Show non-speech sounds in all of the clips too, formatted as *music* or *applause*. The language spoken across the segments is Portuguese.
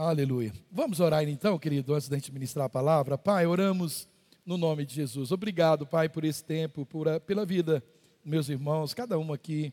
Aleluia. Vamos orar então, querido, antes da gente ministrar a palavra. Pai, oramos no nome de Jesus. Obrigado, Pai, por esse tempo, por, pela vida, meus irmãos, cada um aqui.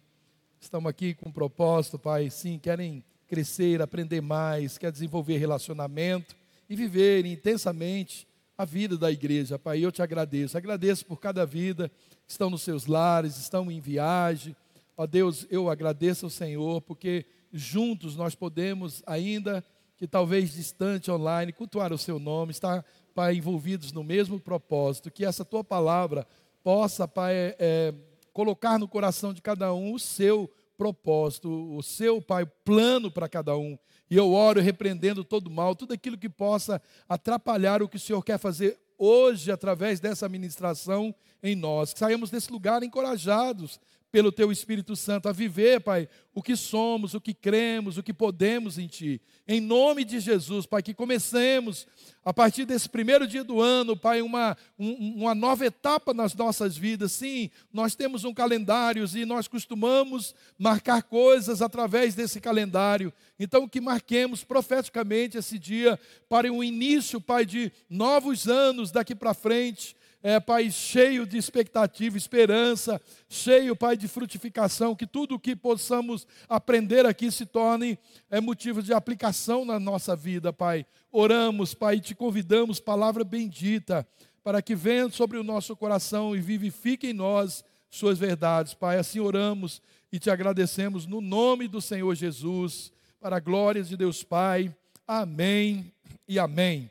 Estamos aqui com um propósito, Pai, sim, querem crescer, aprender mais, quer desenvolver relacionamento e viver intensamente a vida da igreja, Pai. Eu te agradeço. Agradeço por cada vida que estão nos seus lares, estão em viagem. Ó Deus, eu agradeço ao Senhor, porque juntos nós podemos ainda que talvez distante online, cultuar o seu nome, estar, Pai, envolvidos no mesmo propósito, que essa tua palavra possa, Pai, é, é, colocar no coração de cada um o seu propósito, o seu, Pai, plano para cada um. E eu oro repreendendo todo mal, tudo aquilo que possa atrapalhar o que o Senhor quer fazer hoje, através dessa ministração em nós. Que saímos desse lugar encorajados pelo Teu Espírito Santo a viver, Pai, o que somos, o que cremos, o que podemos em Ti. Em nome de Jesus, Pai, que comecemos a partir desse primeiro dia do ano, Pai, uma, um, uma nova etapa nas nossas vidas. Sim, nós temos um calendário e nós costumamos marcar coisas através desse calendário. Então, que marquemos profeticamente esse dia para o início, Pai, de novos anos daqui para frente é, Pai, cheio de expectativa, esperança, cheio, Pai, de frutificação, que tudo o que possamos aprender aqui se torne é, motivo de aplicação na nossa vida, Pai. Oramos, Pai, e te convidamos, palavra bendita, para que venha sobre o nosso coração e vivifique em nós suas verdades, Pai. Assim oramos e te agradecemos no nome do Senhor Jesus, para a glória de Deus Pai. Amém e amém.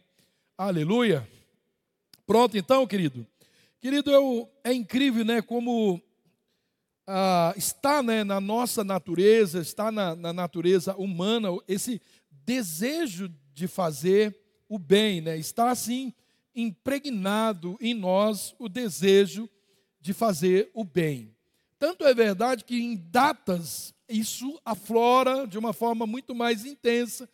Aleluia. Pronto então, querido? Querido, eu, é incrível, né, como ah, está né, na nossa natureza, está na, na, natureza humana, esse desejo de fazer o bem, né, está assim impregnado em nós o desejo de fazer o bem. Tanto é verdade que em datas isso aflora de uma forma muito mais intensa,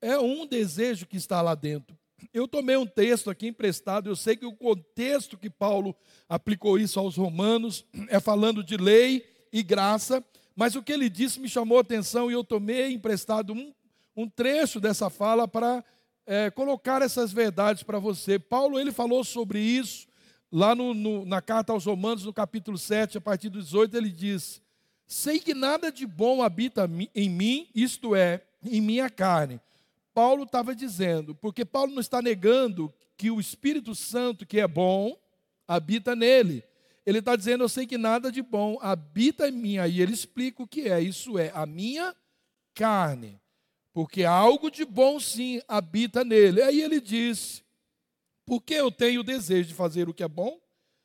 é um desejo que está lá dentro. Eu tomei um texto aqui emprestado, eu sei que o contexto que Paulo aplicou isso aos romanos é falando de lei e graça, mas o que ele disse me chamou a atenção e eu tomei emprestado um, um trecho dessa fala para é, colocar essas verdades para você. Paulo ele falou sobre isso lá no, no, na carta aos Romanos, no capítulo 7, a partir do 18, ele diz: Sei que nada de bom habita em mim, isto é, em minha carne Paulo estava dizendo, porque Paulo não está negando que o Espírito Santo, que é bom, habita nele. Ele está dizendo, eu sei que nada de bom habita em mim. Aí ele explica o que é. Isso é a minha carne. Porque algo de bom sim habita nele. Aí ele diz, porque eu tenho o desejo de fazer o que é bom,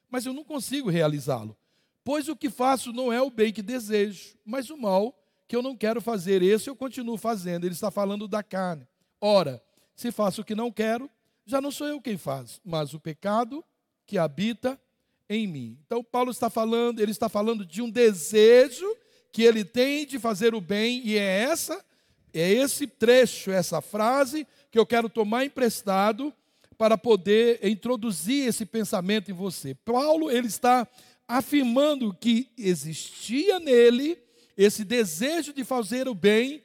mas eu não consigo realizá-lo. Pois o que faço não é o bem que desejo, mas o mal que eu não quero fazer. Esse eu continuo fazendo. Ele está falando da carne. Ora, se faço o que não quero, já não sou eu quem faz, mas o pecado que habita em mim. Então Paulo está falando, ele está falando de um desejo que ele tem de fazer o bem e é essa é esse trecho, essa frase que eu quero tomar emprestado para poder introduzir esse pensamento em você. Paulo ele está afirmando que existia nele esse desejo de fazer o bem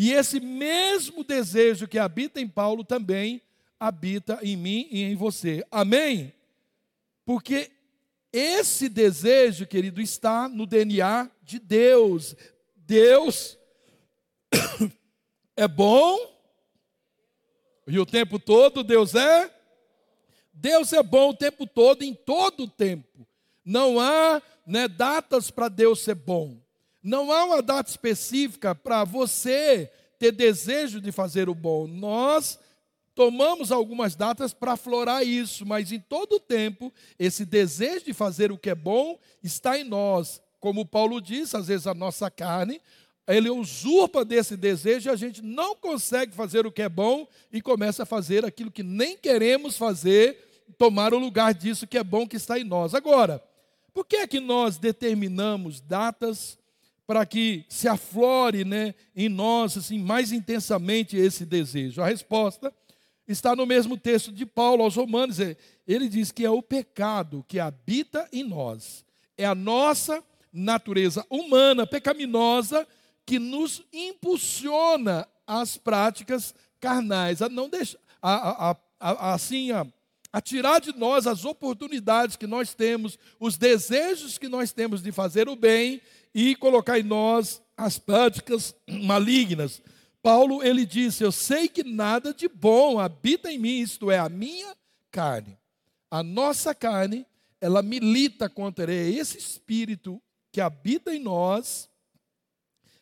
e esse mesmo desejo que habita em Paulo também habita em mim e em você. Amém? Porque esse desejo, querido, está no DNA de Deus. Deus *coughs* é bom e o tempo todo Deus é Deus é bom o tempo todo, em todo o tempo. Não há né, datas para Deus ser bom. Não há uma data específica para você ter desejo de fazer o bom. Nós tomamos algumas datas para aflorar isso, mas em todo o tempo, esse desejo de fazer o que é bom está em nós. Como Paulo diz, às vezes a nossa carne, ele usurpa desse desejo e a gente não consegue fazer o que é bom e começa a fazer aquilo que nem queremos fazer, tomar o lugar disso que é bom que está em nós. Agora, por que é que nós determinamos datas para que se aflore né, em nós assim, mais intensamente esse desejo? A resposta está no mesmo texto de Paulo aos Romanos. Ele diz que é o pecado que habita em nós, é a nossa natureza humana, pecaminosa, que nos impulsiona às práticas carnais, a não deixar, a, a, a, assim, a, a tirar de nós as oportunidades que nós temos, os desejos que nós temos de fazer o bem e colocar em nós as práticas malignas. Paulo ele disse: Eu sei que nada de bom habita em mim, isto é, a minha carne. A nossa carne, ela milita contra esse espírito que habita em nós,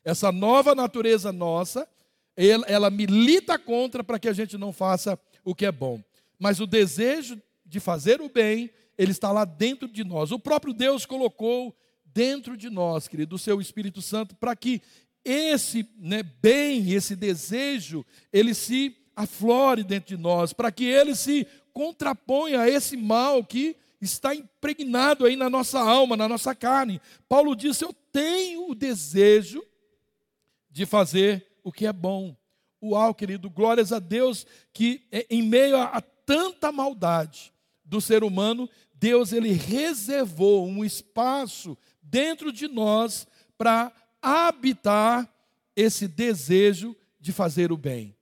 essa nova natureza nossa, ela, ela milita contra para que a gente não faça o que é bom. Mas o desejo de fazer o bem, ele está lá dentro de nós. O próprio Deus colocou dentro de nós, querido, o seu Espírito Santo, para que esse né, bem, esse desejo, ele se aflore dentro de nós, para que ele se contraponha a esse mal que está impregnado aí na nossa alma, na nossa carne. Paulo disse: Eu tenho o desejo de fazer o que é bom. Uau, querido, glórias a Deus que é, em meio a, a tanta maldade do ser humano, Deus ele reservou um espaço dentro de nós para habitar esse desejo de fazer o bem.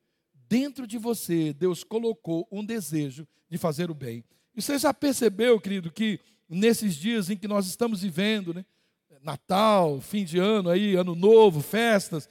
Dentro de você, Deus colocou um desejo de fazer o bem. E você já percebeu, querido, que nesses dias em que nós estamos vivendo, né? Natal, fim de ano, aí, ano novo, festas,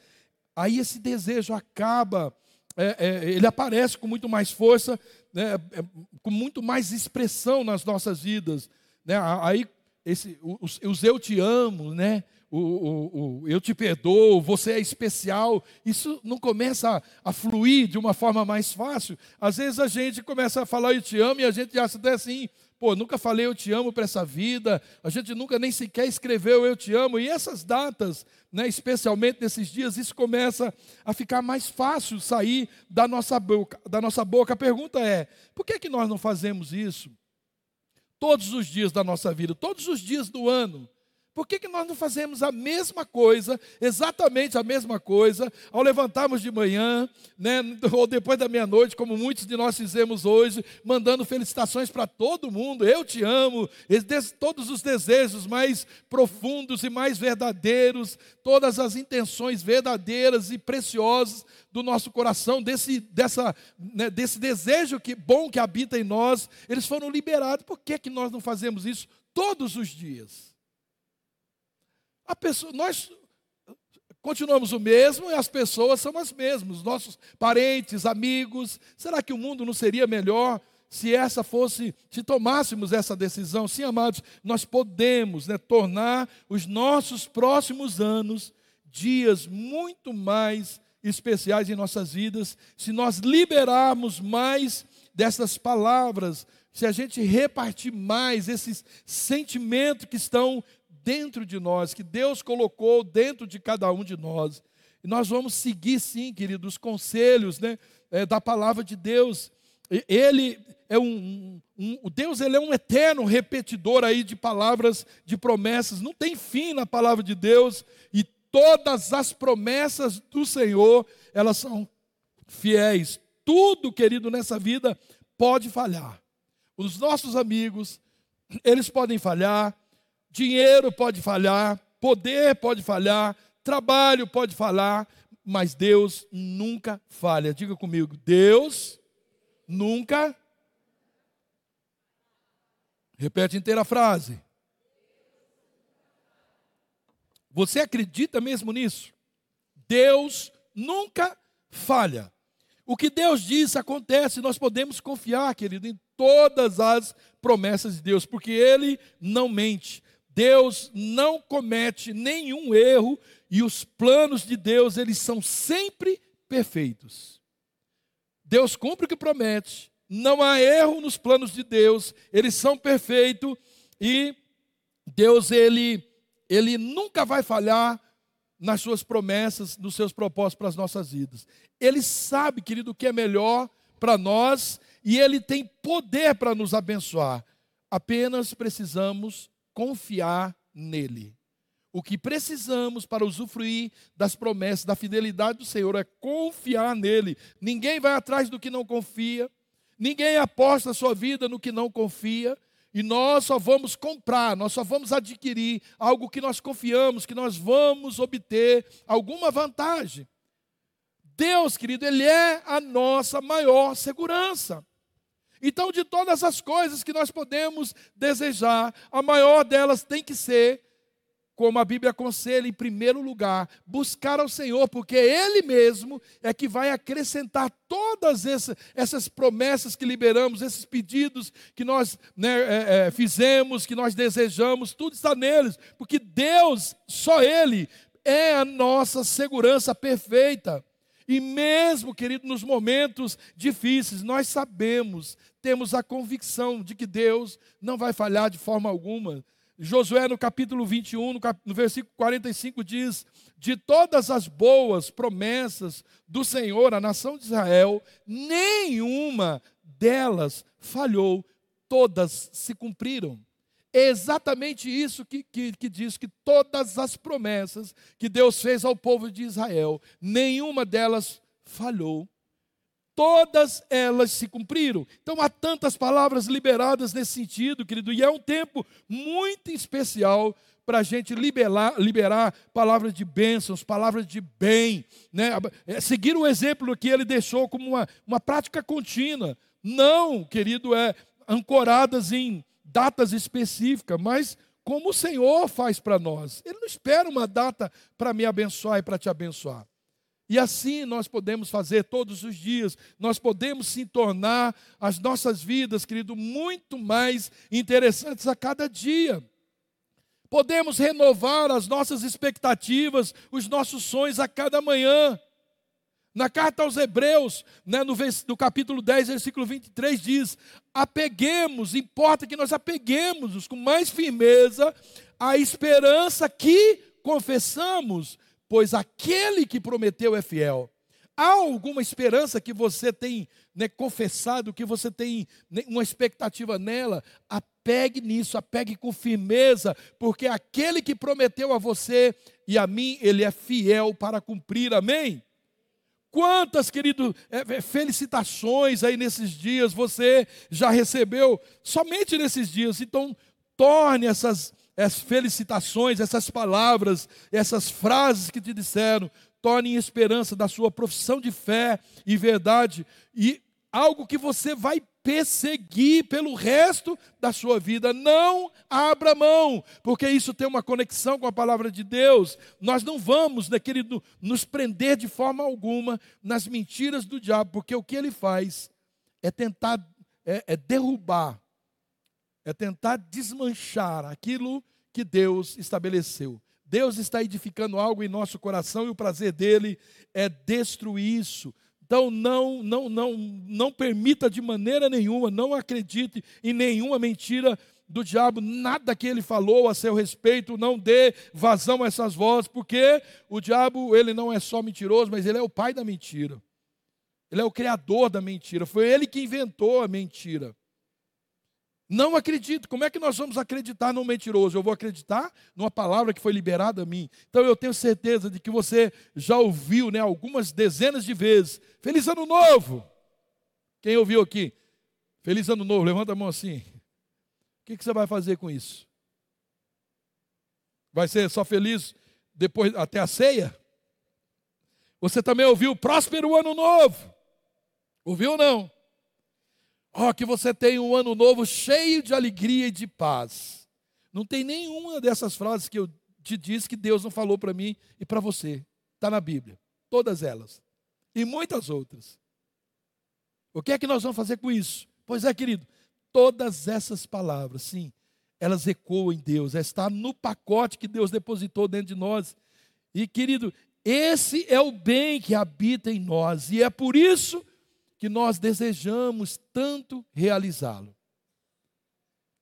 aí esse desejo acaba, é, é, ele aparece com muito mais força, né? É, com muito mais expressão nas nossas vidas. Né? Aí esse, os, os eu te amo, né? O, o, o, eu te perdoo, você é especial, isso não começa a, a, fluir de uma forma mais fácil. Às vezes a gente começa a falar eu te amo e a gente acha até assim, pô, nunca falei eu te amo para essa vida, a gente nunca nem sequer escreveu eu te amo. E essas datas, né, especialmente nesses dias, isso começa a ficar mais fácil sair da nossa boca. Da nossa boca. A pergunta é: por que, que nós não fazemos isso? Todos os dias da nossa vida, todos os dias do ano. Por que, que nós não fazemos a mesma coisa, exatamente a mesma coisa, ao levantarmos de manhã, né, ou depois da meia-noite, como muitos de nós fizemos hoje, mandando felicitações para todo mundo, eu te amo, todos os desejos mais profundos e mais verdadeiros, todas as intenções verdadeiras e preciosas do nosso coração, desse, dessa, né, desse desejo que, bom que habita em nós, eles foram liberados. Por que, que nós não fazemos isso todos os dias? A pessoa, nós continuamos o mesmo e as pessoas são as mesmas, nossos parentes, amigos. Será que o mundo não seria melhor se essa fosse, se tomássemos essa decisão? Sim, amados, nós podemos né, tornar os nossos próximos anos dias muito mais especiais em nossas vidas, se nós liberarmos mais dessas palavras, se a gente repartir mais esses sentimentos que estão dentro de nós, que Deus colocou dentro de cada um de nós. E nós vamos seguir, sim, querido, os conselhos né, é, da palavra de Deus. Ele é um, um, um, Deus ele é um eterno repetidor aí de palavras, de promessas. Não tem fim na palavra de Deus e todas as promessas do Senhor elas são fiéis. Tudo, querido, nessa vida pode falhar. Os nossos amigos, eles podem falhar, Dinheiro pode falhar, poder pode falhar, trabalho pode falhar, mas Deus nunca falha. Diga comigo, Deus nunca. Repete inteira a frase. Você acredita mesmo nisso? Deus nunca falha. O que Deus diz acontece, nós podemos confiar, querido, em todas as promessas de Deus, porque Ele não mente. Deus não comete nenhum erro e os planos de Deus, eles são sempre perfeitos. Deus cumpre o que promete, não há erro nos planos de Deus, eles são perfeitos e Deus ele ele nunca vai falhar nas suas promessas, nos seus propósitos para as nossas vidas. Ele sabe, querido, o que é melhor para nós e ele tem poder para nos abençoar. Apenas precisamos confiar nele. O que precisamos para usufruir das promessas, da fidelidade do Senhor, é confiar nele. Ninguém vai atrás do que não confia, ninguém aposta a sua vida no que não confia, e nós só vamos comprar, nós só vamos adquirir algo que nós confiamos, que nós vamos obter alguma vantagem. Deus, querido, Ele é a nossa maior segurança. Então, de todas as coisas que nós podemos desejar, a maior delas tem que ser, como a Bíblia aconselha, em primeiro lugar, buscar ao Senhor, porque Ele mesmo é que vai acrescentar todas essas, essas promessas que liberamos, esses pedidos que nós né, é, é, fizemos, que nós desejamos, tudo está neles, porque Deus, só Ele, é a nossa segurança perfeita. E mesmo, querido, nos momentos difíceis, nós sabemos, temos a convicção de que Deus não vai falhar de forma alguma. Josué, no capítulo 21, no, cap... no versículo 45, diz: De todas as boas promessas do Senhor à nação de Israel, nenhuma delas falhou, todas se cumpriram. É exatamente isso que, que, que, diz que todas as promessas que Deus fez ao povo de Israel, nenhuma delas falhou. Todas elas se cumpriram. Então há tantas palavras liberadas nesse sentido, querido, e é um tempo muito especial para a gente liberar, liberar palavras de bênçãos, palavras de bem, né? É, seguir o exemplo que ele deixou como uma, uma prática contínua. Não, querido, é ancoradas em datas específicas, mas como o Senhor faz para nós. Ele não espera uma data para me abençoar e para te abençoar. E assim nós podemos fazer todos os dias, nós podemos se tornar as nossas vidas, querido, muito mais interessantes a cada dia. Podemos renovar as nossas expectativas, os nossos sonhos a cada manhã. Na carta aos Hebreus, né, no, no, capítulo 10, versículo 23, diz: apeguemos, importa que nós apeguemos com mais firmeza a esperança que confessamos, pois aquele que prometeu é fiel. Há alguma esperança que você tem né, confessado, que você tem né, uma expectativa nela? Apegue nisso, apegue com firmeza, porque aquele que prometeu a você e a mim, ele é fiel para cumprir, amém? Quantas, querido, é, é, felicitações aí nesses dias você já recebeu, somente nesses dias. Então, torne essas, essas felicitações, essas palavras, essas frases que te disseram, torne em esperança da sua profissão de fé e verdade, e algo que você vai perseguir pelo resto da sua vida. Não abra mão, porque isso tem uma conexão com a palavra de Deus. Nós não vamos, né, querido, nos prender de forma alguma nas mentiras do diabo, porque o que ele faz é tentar é, é derrubar, é tentar desmanchar aquilo que Deus estabeleceu. Deus está edificando algo em nosso coração e o prazer dele é destruir isso. Então não, não, não, não permita de maneira nenhuma, não acredite em nenhuma mentira do diabo, nada que ele falou a seu respeito, não dê vazão a essas vozes, porque o diabo, ele não é só mentiroso, mas ele é o pai da mentira. Ele é o criador da mentira, foi ele que inventou a mentira. Não acredito. Como é que nós vamos acreditar num mentiroso? Eu vou acreditar numa palavra que foi liberada a mim. Então eu tenho certeza de que você já ouviu, né, algumas dezenas de vezes. Feliz ano novo. Quem ouviu aqui? Feliz ano novo. Levanta a mão assim. O que, que você vai fazer com isso? Vai ser só feliz depois até a ceia? Você também ouviu próspero ano novo? Ouviu ou não? Oh, que você tenha um ano novo cheio de alegria e de paz. Não tem nenhuma dessas frases que eu te disse que Deus não falou para mim e para você. Está na Bíblia. Todas elas. E muitas outras. O que é que nós vamos fazer com isso? Pois é, querido, todas essas palavras, sim, elas ecoam em Deus. Está no pacote que Deus depositou dentro de nós. E, querido, esse é o bem que habita em nós. E é por isso que nós desejamos tanto realizá-lo.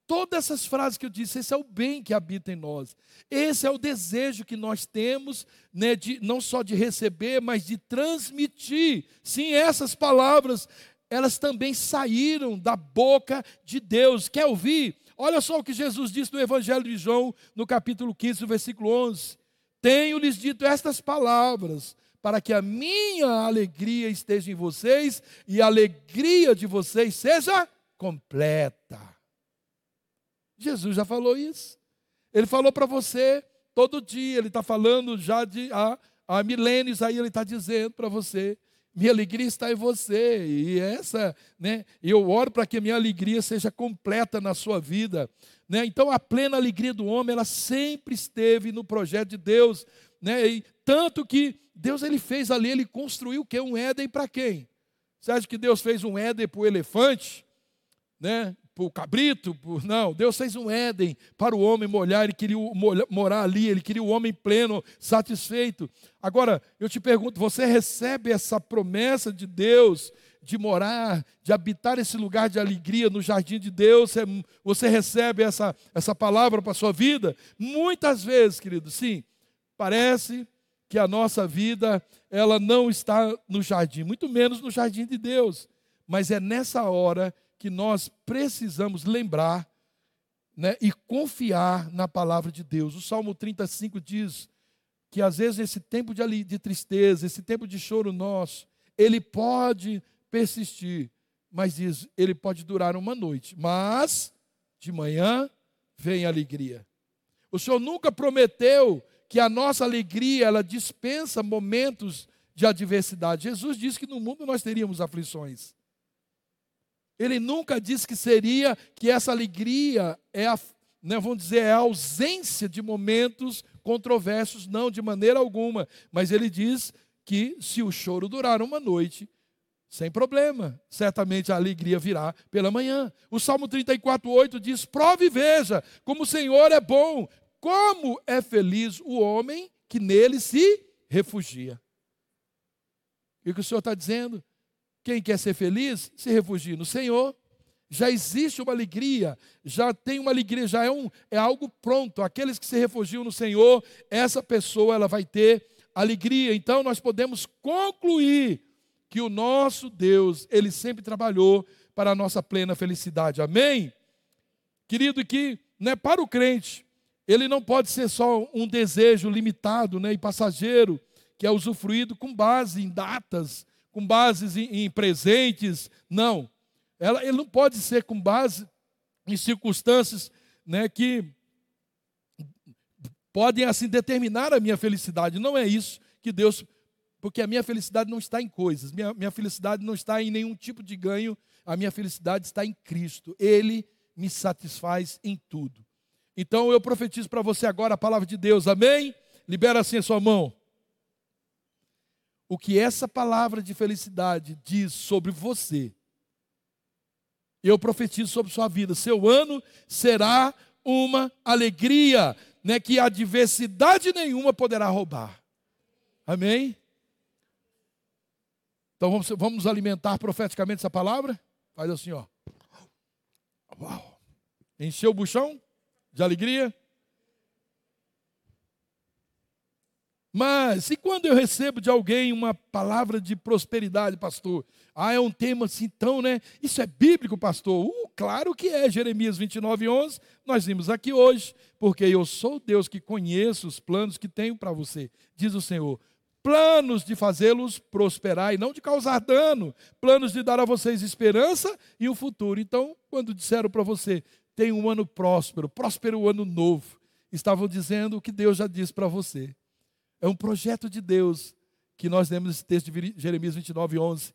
Todas essas frases que eu disse, esse é o bem que habita em nós. Esse é o desejo que nós temos, né, de, não só de receber, mas de transmitir. Sim, essas palavras, elas também saíram da boca de Deus. Quer ouvir? Olha só o que Jesus disse no Evangelho de João, no capítulo 15, versículo 11. Tenho-lhes dito estas palavras, para que a minha alegria esteja em vocês e a alegria de vocês seja completa. Jesus já falou isso. Ele falou para você todo dia, ele está falando já de há, há milênios aí ele está dizendo para você minha alegria está em você. E essa, né? Eu oro para que a minha alegria seja completa na sua vida, né? Então a plena alegria do homem, ela sempre esteve no projeto de Deus, né? E tanto que Deus ele fez ali, ele construiu o que um Éden para quem? Você acha que Deus fez um Éden para o elefante, né? para o cabrito, por... não, Deus fez um Éden para o homem molhar, ele queria morar ali, ele queria o homem pleno, satisfeito. Agora, eu te pergunto, você recebe essa promessa de Deus de morar, de habitar esse lugar de alegria no jardim de Deus? Você recebe essa, essa palavra para a sua vida? Muitas vezes, querido, sim, parece que a nossa vida, ela não está no jardim, muito menos no jardim de Deus. Mas é nessa hora que nós precisamos lembrar né, e confiar na palavra de Deus. O Salmo 35 diz que às vezes esse tempo de, de tristeza, esse tempo de choro nosso, ele pode persistir, mas diz, ele pode durar uma noite, mas de manhã vem alegria. O Senhor nunca prometeu que a nossa alegria ela dispensa momentos de adversidade. Jesus disse que no mundo nós teríamos aflições. Ele nunca disse que seria que essa alegria é a, né, vamos dizer, é a ausência de momentos controversos, não, de maneira alguma. Mas ele diz que se o choro durar uma noite, sem problema, certamente a alegria virá pela manhã. O Salmo 34, 8 diz: Prove e veja como o Senhor é bom, como é feliz o homem que nele se refugia. E o que o Senhor está dizendo? Quem quer ser feliz, se refugie no Senhor. Já existe uma alegria, já tem uma alegria, já é, um, é algo pronto. Aqueles que se refugiam no Senhor, essa pessoa ela vai ter alegria. Então nós podemos concluir que o nosso Deus, ele sempre trabalhou para a nossa plena felicidade. Amém? Querido, que né, para o crente, ele não pode ser só um desejo limitado né, e passageiro, que é usufruído com base em datas, com bases em, em presentes, não. Ela, ele não pode ser com base em circunstâncias né, que podem assim determinar a minha felicidade. Não é isso que Deus. Porque a minha felicidade não está em coisas, minha, minha felicidade não está em nenhum tipo de ganho, a minha felicidade está em Cristo. Ele me satisfaz em tudo. Então eu profetizo para você agora a palavra de Deus, amém? Libera assim a sua mão o que essa palavra de felicidade diz sobre você. Eu profetizo sobre sua vida. Seu ano será uma alegria, né, que adversidade nenhuma poderá roubar. Amém? Então vamos, vamos alimentar profeticamente essa palavra? Faz assim, ó. Uau. Encheu o buchão de alegria? Mas e quando eu recebo de alguém uma palavra de prosperidade, pastor? Ah, é um tema assim tão, né? Isso é bíblico, pastor? Uh, claro que é. Jeremias 29, 11. Nós vimos aqui hoje. Porque eu sou Deus que conheço os planos que tenho para você, diz o Senhor. Planos de fazê-los prosperar e não de causar dano. Planos de dar a vocês esperança e um futuro. Então, quando disseram para você, tem um ano próspero, próspero ano novo, estavam dizendo o que Deus já disse para você é um projeto de Deus que nós lemos nesse texto de Jeremias 29, 11.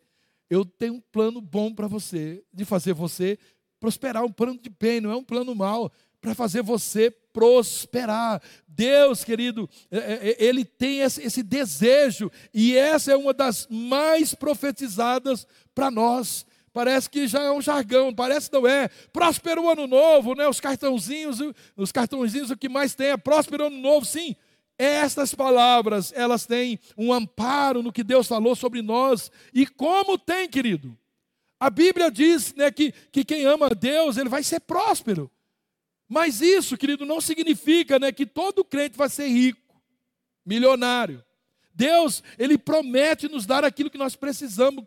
Eu tenho um plano bom para você, de fazer você prosperar, um plano de bem, não é um plano mal, para fazer você prosperar. Deus, querido, é, é, é, Ele tem esse desejo, e essa é uma das mais profetizadas para nós. Parece que já é um jargão, parece não é. Próspero ano novo, né? Os cartãozinhos, os cartãozinhos o que mais tem é próspero ano novo, sim. Estas palavras, elas têm um amparo no que Deus falou sobre nós. E como tem, querido? A Bíblia diz né, que, que quem ama a Deus, ele vai ser próspero. Mas isso, querido, não significa né, que todo crente vai ser rico, milionário. Deus, ele promete nos dar aquilo que nós precisamos,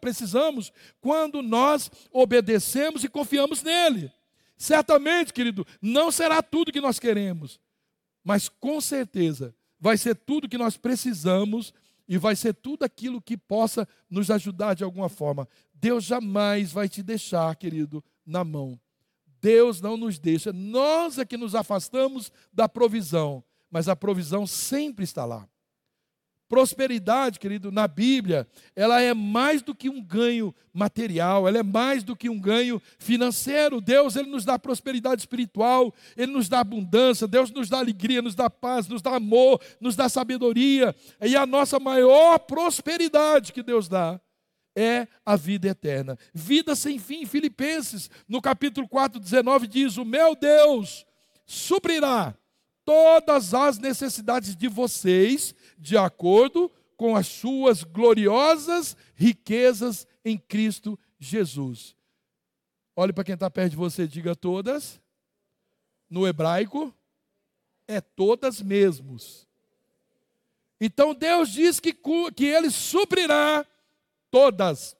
precisamos quando nós obedecemos e confiamos nele. Certamente, querido, não será tudo que nós queremos, mas com certeza vai ser tudo que nós precisamos e vai ser tudo aquilo que possa nos ajudar de alguma forma. Deus jamais vai te deixar, querido, na mão. Deus não nos deixa. Nós é que nos afastamos da provisão, mas a provisão sempre está lá. Prosperidade, querido, na Bíblia, ela é mais do que um ganho material, ela é mais do que um ganho financeiro. Deus, ele nos dá prosperidade espiritual, ele nos dá abundância, Deus nos dá alegria, nos dá paz, nos dá amor, nos dá sabedoria. E a nossa maior prosperidade que Deus dá é a vida eterna. Vida sem fim. Filipenses, no capítulo 4, 19, diz: O meu Deus suprirá todas as necessidades de vocês, de acordo com as suas gloriosas riquezas em Cristo Jesus. Olhe para quem está perto de você, diga todas. No hebraico, é todas mesmos. Então Deus diz que, que Ele suprirá todas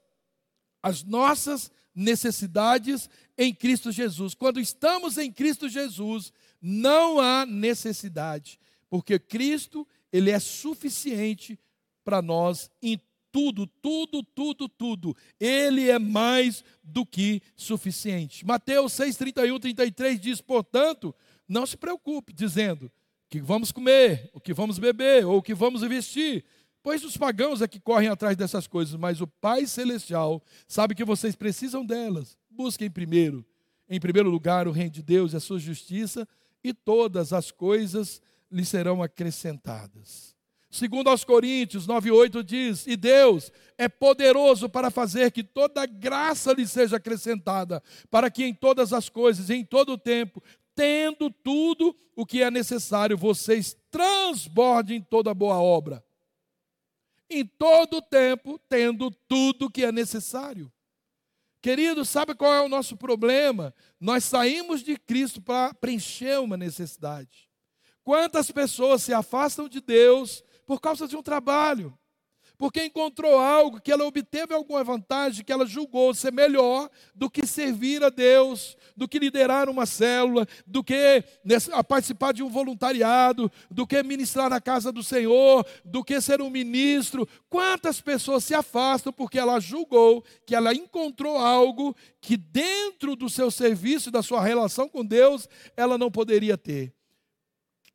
as nossas necessidades em Cristo Jesus. Quando estamos em Cristo Jesus, não há necessidade, porque Cristo, ele é suficiente para nós em tudo, tudo, tudo, tudo. Ele é mais do que suficiente. Mateus 6, 31, 33 diz, portanto, não se preocupe, dizendo que vamos comer, o que vamos beber, ou o que vamos vestir. Pois os pagãos é que correm atrás dessas coisas, mas o Pai Celestial sabe que vocês precisam delas. Busquem primeiro, em primeiro lugar, o reino de Deus e a sua justiça, e todas as coisas lhe serão acrescentadas. Segundo aos Coríntios 9:8 diz: "E Deus é poderoso para fazer que toda graça lhe seja acrescentada, para que em todas as coisas, em todo o tempo, tendo tudo o que é necessário, vocês transbordem toda boa obra. Em todo o tempo, tendo tudo o que é necessário." Querido, sabe qual é o nosso problema? Nós saímos de Cristo para preencher uma necessidade. Quantas pessoas se afastam de Deus por causa de um trabalho? porque encontrou algo que ela obteve alguma vantagem, que ela julgou ser melhor do que servir a Deus, do que liderar uma célula, do que participar de um voluntariado, do que ministrar na casa do Senhor, do que ser um ministro. Quantas pessoas se afastam porque ela julgou que ela encontrou algo que dentro do seu serviço, da sua relação com Deus, ela não poderia ter.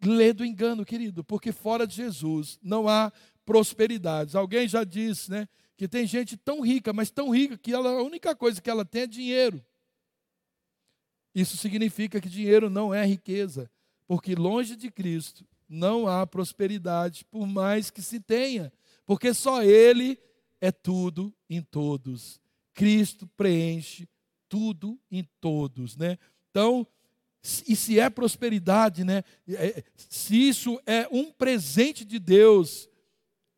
Lê do engano, querido, porque fora de Jesus não há prosperidades. Alguém já disse, né, que tem gente tão rica, mas tão rica que ela, a única coisa que ela tem é dinheiro. Isso significa que dinheiro não é riqueza, porque longe de Cristo não há prosperidade, por mais que se tenha, porque só Ele é tudo em todos. Cristo preenche tudo em todos, né? Então, e se é prosperidade, né? É, se isso é um presente de Deus,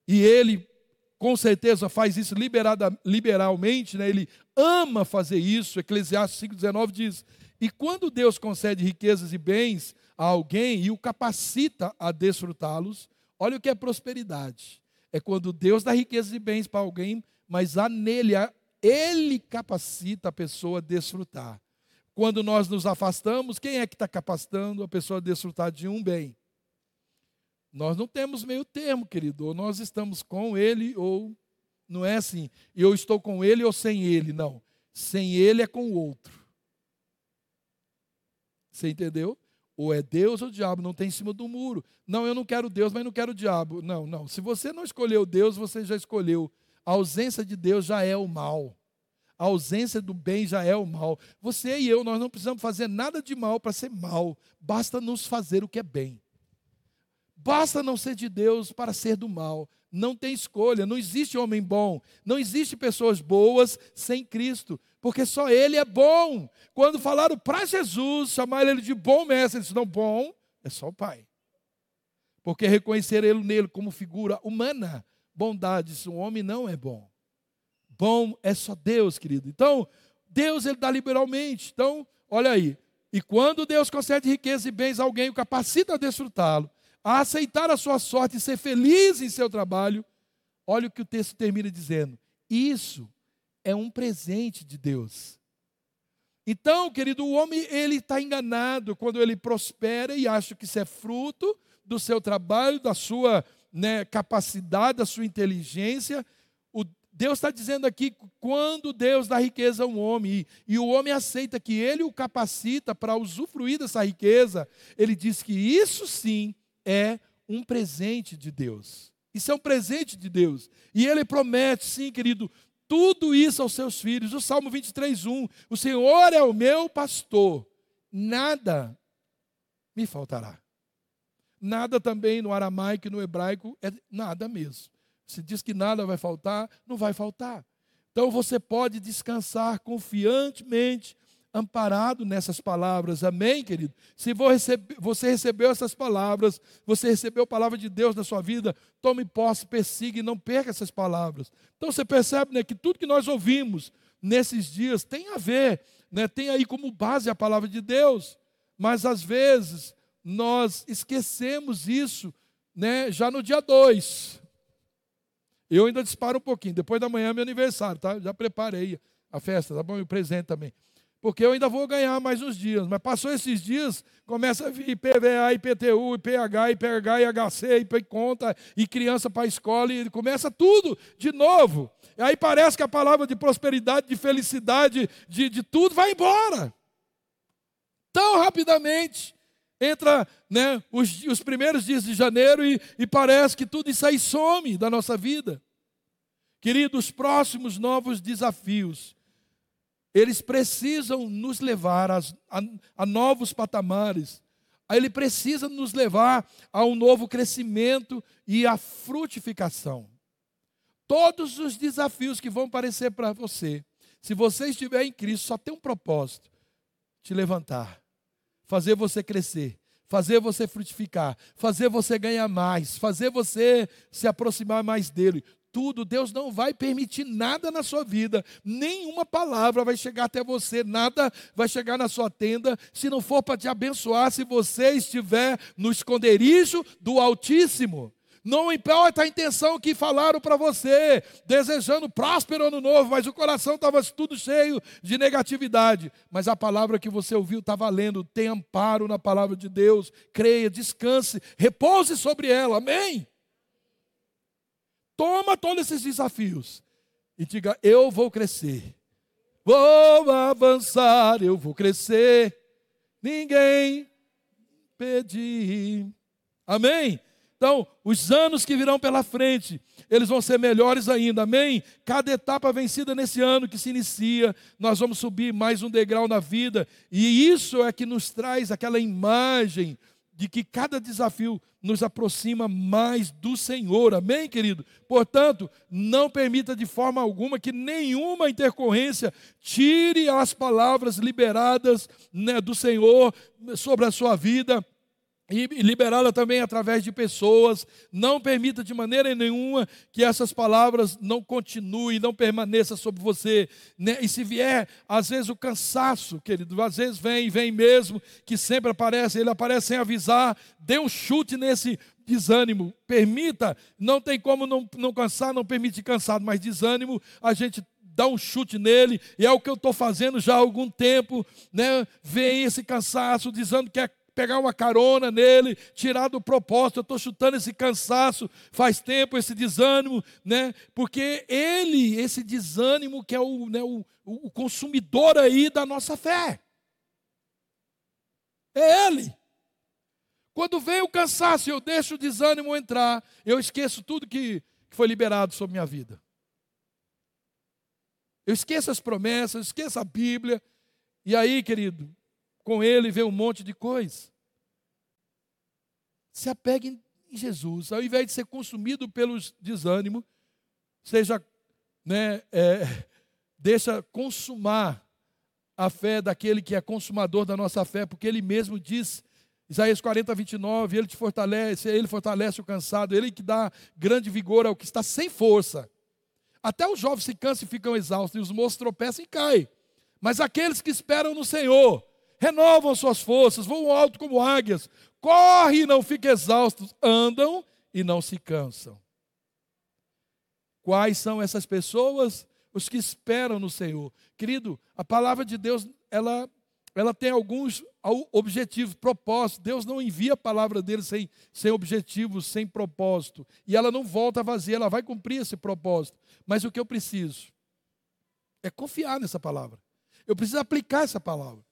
e ele com certeza faz isso liberada, liberalmente, né? ele ama fazer isso. Eclesiastes 5,19 diz: E quando Deus concede riquezas e bens a alguém e o capacita a desfrutá-los, olha o que é prosperidade. É quando Deus dá riquezas e bens para alguém, mas há nele, ele capacita a pessoa a desfrutar. Quando nós nos afastamos, quem é que está capacitando a pessoa a desfrutar de um bem? Nós não temos meio termo, querido. Ou nós estamos com ele, ou não é assim. Eu estou com ele ou sem ele. Não. Sem ele é com o outro. Você entendeu? Ou é Deus ou o diabo, não tem em cima do muro. Não, eu não quero Deus, mas não quero o diabo. Não, não. Se você não escolheu Deus, você já escolheu. A ausência de Deus já é o mal. A ausência do bem já é o mal. Você e eu, nós não precisamos fazer nada de mal para ser mal. Basta nos fazer o que é bem. Basta não ser de Deus para ser do mal. Não tem escolha, não existe homem bom, não existe pessoas boas sem Cristo, porque só Ele é bom. Quando falaram para Jesus, chamaram Ele de bom mestre, ele disse: não, bom é só o Pai. Porque reconhecer Ele nele como figura humana, bondade, se um homem não é bom. Bom é só Deus, querido. Então, Deus Ele dá liberalmente. Então, olha aí. E quando Deus concede riqueza e bens a alguém, o capacita a desfrutá-lo a aceitar a sua sorte e ser feliz em seu trabalho, olha o que o texto termina dizendo: isso é um presente de Deus. Então, querido, o homem ele está enganado quando ele prospera e acha que isso é fruto do seu trabalho, da sua né, capacidade, da sua inteligência. Deus está dizendo aqui quando Deus dá riqueza a um homem e, e o homem aceita que ele o capacita para usufruir dessa riqueza, ele diz que isso sim é um presente de Deus. Isso é um presente de Deus. E ele promete, sim, querido, tudo isso aos seus filhos. O Salmo 23, 1. O Senhor é o meu pastor, nada me faltará. Nada também no aramaico e no hebraico é nada mesmo. Se diz que nada vai faltar, não vai faltar. Então você pode descansar confiantemente, amparado nessas palavras. Amém, querido? Se você recebeu essas palavras, você recebeu a palavra de Deus na sua vida, tome posse, persiga e não perca essas palavras. Então você percebe né, que tudo que nós ouvimos nesses dias tem a ver, né, tem aí como base a palavra de Deus. Mas às vezes nós esquecemos isso né, já no dia 2. Eu ainda disparo um pouquinho. Depois da manhã é meu aniversário, tá? Já preparei a festa, tá bom? E o presente também. Porque eu ainda vou ganhar mais uns dias. Mas passou esses dias, começa a vir IPVA, IPTU, IPH, IPH, IHC, IP conta, e criança para a escola, e começa tudo de novo. E aí parece que a palavra de prosperidade, de felicidade, de, de tudo vai embora. Tão rapidamente entra né, os, os primeiros dias de janeiro e, e parece que tudo isso aí some da nossa vida. Queridos, próximos novos desafios, eles precisam nos levar a, a, a novos patamares, ele precisa nos levar a um novo crescimento e a frutificação. Todos os desafios que vão aparecer para você, se você estiver em Cristo, só tem um propósito: te levantar fazer você crescer, fazer você frutificar, fazer você ganhar mais, fazer você se aproximar mais dele. Tudo, Deus não vai permitir nada na sua vida, nenhuma palavra vai chegar até você, nada vai chegar na sua tenda, se não for para te abençoar, se você estiver no esconderijo do Altíssimo. Não importa a intenção que falaram para você, desejando próspero ano novo, mas o coração estava tudo cheio de negatividade. Mas a palavra que você ouviu está valendo. Tem amparo na palavra de Deus. Creia, descanse, repouse sobre ela. Amém? Toma todos esses desafios e diga: Eu vou crescer. Vou avançar, eu vou crescer. Ninguém pedir. Amém? Então, os anos que virão pela frente, eles vão ser melhores ainda, amém? Cada etapa vencida nesse ano que se inicia, nós vamos subir mais um degrau na vida, e isso é que nos traz aquela imagem de que cada desafio nos aproxima mais do Senhor, amém, querido? Portanto, não permita de forma alguma que nenhuma intercorrência tire as palavras liberadas né, do Senhor sobre a sua vida e liberá-la também através de pessoas. Não permita de maneira nenhuma que essas palavras não continuem, não permaneçam sobre você. Né? E se vier, às vezes, o cansaço, querido, às vezes vem, vem mesmo, que sempre aparece, ele aparece sem avisar, dê um chute nesse desânimo. Permita, não tem como não, não cansar, não permite cansado, mas desânimo, a gente dá um chute nele, e é o que eu estou fazendo já há algum tempo, né? Vem esse cansaço, dizendo que é pegar uma carona nele, tirar do propósito. Eu estou chutando esse cansaço faz tempo, esse desânimo, né? Porque ele, esse desânimo, que é o, né, o, o consumidor aí da nossa fé. É ele. Quando vem o cansaço, eu deixo o desânimo entrar, eu esqueço tudo que, que foi liberado sobre minha vida. Eu esqueço as promessas, esqueço a Bíblia. E aí, querido, com ele vem um monte de coisa. Se apegue em Jesus, ao invés de ser consumido pelos desânimo, seja, né, é, deixa consumar a fé daquele que é consumador da nossa fé, porque ele mesmo diz, Isaías 40, 29, ele te fortalece, ele fortalece o cansado, ele que dá grande vigor ao que está sem força. Até os jovens se cansam e ficam exaustos, e os moços tropeçam e caem. Mas aqueles que esperam no Senhor, renovam suas forças, voam alto como águias, correm e não ficam exaustos, andam e não se cansam. Quais são essas pessoas? Os que esperam no Senhor. Querido, a palavra de Deus, ela, ela tem alguns objetivos, propósitos. Deus não envia a palavra dele sem, sem objetivos, sem propósito. E ela não volta vazia, ela vai cumprir esse propósito. Mas o que eu preciso é confiar nessa palavra. Eu preciso aplicar essa palavra.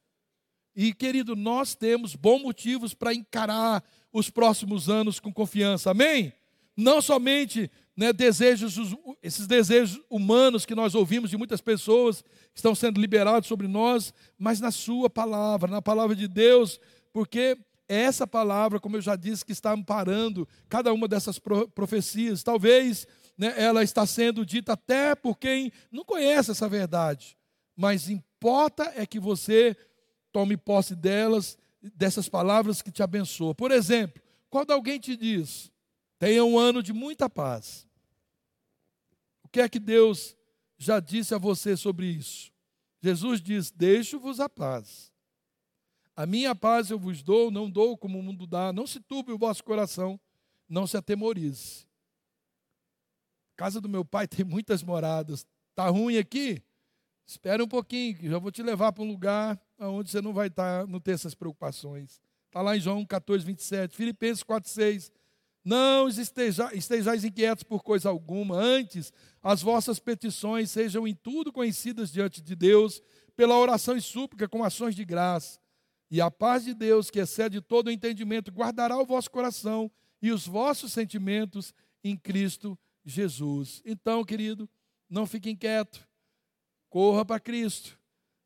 E, querido, nós temos bons motivos para encarar os próximos anos com confiança, amém? Não somente né, desejos, esses desejos humanos que nós ouvimos de muitas pessoas que estão sendo liberados sobre nós, mas na Sua palavra, na palavra de Deus, porque é essa palavra, como eu já disse, que está amparando cada uma dessas profecias. Talvez né, ela está sendo dita até por quem não conhece essa verdade, mas importa é que você tome posse delas, dessas palavras que te abençoam. Por exemplo, quando alguém te diz, tenha um ano de muita paz, o que é que Deus já disse a você sobre isso? Jesus diz: Deixo-vos a paz. A minha paz eu vos dou, não dou como o mundo dá. Não se turbe o vosso coração, não se atemorize. A casa do meu pai *laughs* tem muitas moradas. Tá ruim aqui? Espera um pouquinho, que já vou te levar para um lugar onde você não vai estar, tá, não ter essas preocupações. Está lá em João 14, 27, Filipenses 4, 6. Não esteja, estejais inquietos por coisa alguma, antes as vossas petições sejam em tudo conhecidas diante de Deus, pela oração e súplica com ações de graça. E a paz de Deus, que excede todo o entendimento, guardará o vosso coração e os vossos sentimentos em Cristo Jesus. Então, querido, não fique inquieto, corra para Cristo,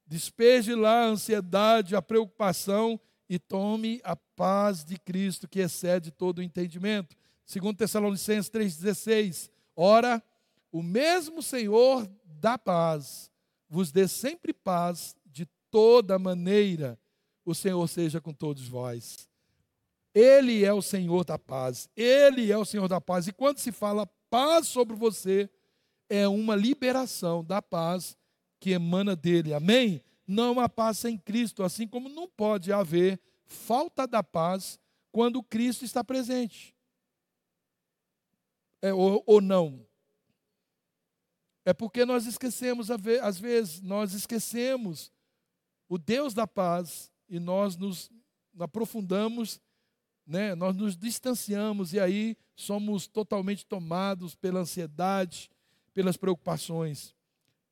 despeje lá a ansiedade, a preocupação e tome a paz de Cristo que excede todo o entendimento. Segundo Tessalonicenses 3,16, ora, o mesmo Senhor da paz vos dê sempre paz de toda maneira. O Senhor seja com todos vós. Ele é o Senhor da paz. Ele é o Senhor da paz. E quando se fala paz sobre você, é uma liberação da paz que emana dele. Amém? Não há paz sem Cristo, assim como não pode haver falta da paz quando Cristo está presente. É, ou, ou não. É porque nós esquecemos, às vezes, nós esquecemos o Deus da paz e nós nos aprofundamos, né? nós nos distanciamos e aí somos totalmente tomados pela ansiedade, pelas preocupações.